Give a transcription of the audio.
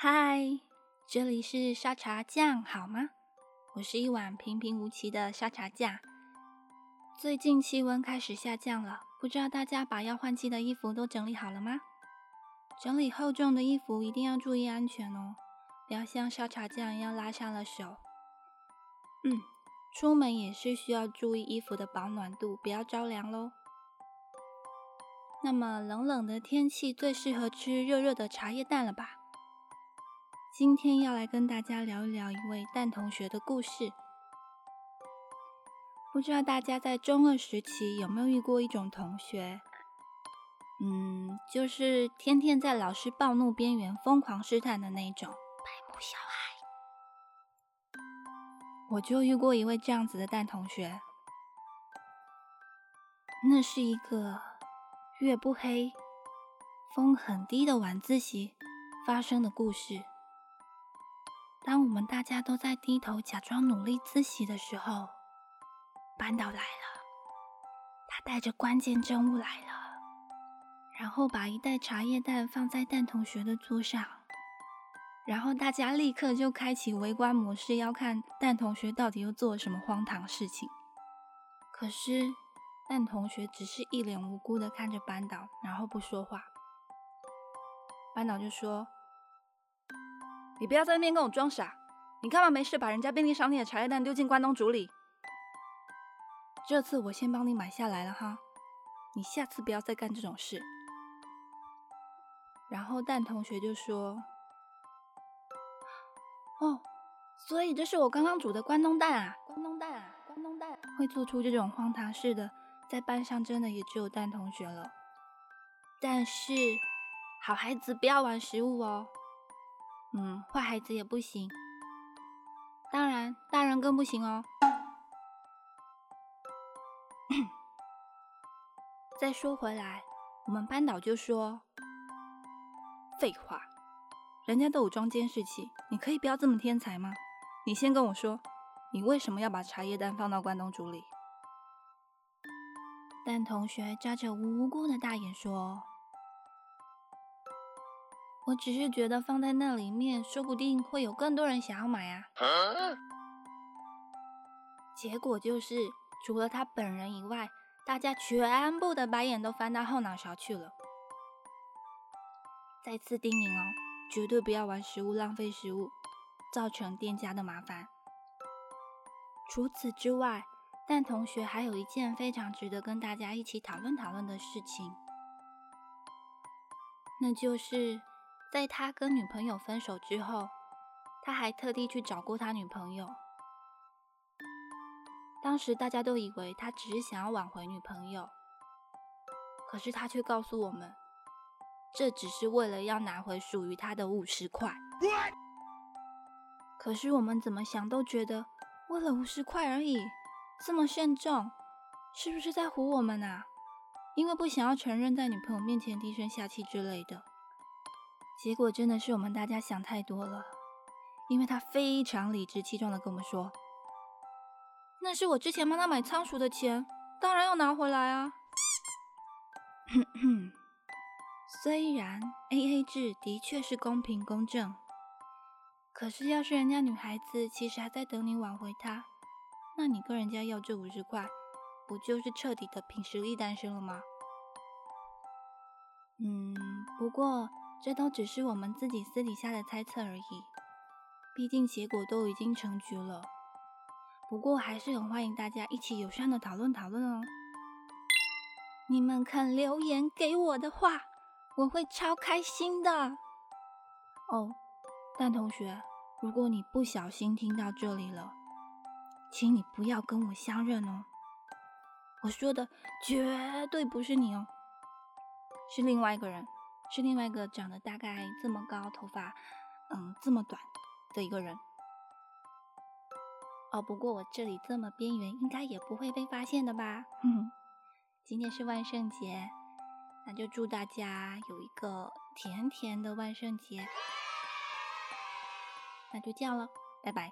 嗨，这里是沙茶酱，好吗？我是一碗平平无奇的沙茶酱。最近气温开始下降了，不知道大家把要换季的衣服都整理好了吗？整理厚重的衣服一定要注意安全哦，不要像沙茶酱一样拉伤了手。嗯，出门也是需要注意衣服的保暖度，不要着凉喽。那么冷冷的天气最适合吃热热的茶叶蛋了吧？今天要来跟大家聊一聊一位蛋同学的故事。不知道大家在中二时期有没有遇过一种同学？嗯，就是天天在老师暴怒边缘疯狂试探的那种白目小孩。我就遇过一位这样子的蛋同学。那是一个月不黑、风很低的晚自习发生的故事。当我们大家都在低头假装努力自习的时候，班导来了。他带着关键证物来了，然后把一袋茶叶蛋放在蛋同学的桌上，然后大家立刻就开启围观模式，要看蛋同学到底又做了什么荒唐事情。可是蛋同学只是一脸无辜的看着班导，然后不说话。班导就说。你不要在那边跟我装傻！你干嘛没事把人家便利商店的茶叶蛋丢进关东煮里？这次我先帮你买下来了哈，你下次不要再干这种事。然后蛋同学就说：“哦，所以这是我刚刚煮的关东蛋啊！关东蛋啊！关东蛋！会做出这种荒唐事的，在班上真的也只有蛋同学了。但是，好孩子不要玩食物哦。”嗯，坏孩子也不行，当然大人更不行哦。再说回来，我们班导就说：“废话，人家都有装监视器，你可以不要这么天才吗？你先跟我说，你为什么要把茶叶蛋放到关东煮里？”但同学眨着无辜的大眼说。我只是觉得放在那里面，说不定会有更多人想要买啊。结果就是，除了他本人以外，大家全部的白眼都翻到后脑勺去了。再次叮咛哦，绝对不要玩食物浪费食物，造成店家的麻烦。除此之外，蛋同学还有一件非常值得跟大家一起讨论讨论的事情，那就是。在他跟女朋友分手之后，他还特地去找过他女朋友。当时大家都以为他只是想要挽回女朋友，可是他却告诉我们，这只是为了要拿回属于他的五十块。可是我们怎么想都觉得，为了五十块而已，这么慎重，是不是在唬我们啊？因为不想要承认在女朋友面前低声下气之类的。结果真的是我们大家想太多了，因为他非常理直气壮的跟我们说：“那是我之前帮他买仓鼠的钱，当然要拿回来啊。”虽然 A A 制的确是公平公正，可是要是人家女孩子其实还在等你挽回她，那你跟人家要这五十块，不就是彻底的凭实力单身了吗？嗯，不过。这都只是我们自己私底下的猜测而已，毕竟结果都已经成局了。不过还是很欢迎大家一起友善的讨论讨论哦。你们肯留言给我的话，我会超开心的。哦，蛋同学，如果你不小心听到这里了，请你不要跟我相认哦。我说的绝对不是你哦，是另外一个人。是另外一个长得大概这么高、头发嗯这么短的一个人哦。不过我这里这么边缘，应该也不会被发现的吧？哼，今天是万圣节，那就祝大家有一个甜甜的万圣节。那就这样了，拜拜。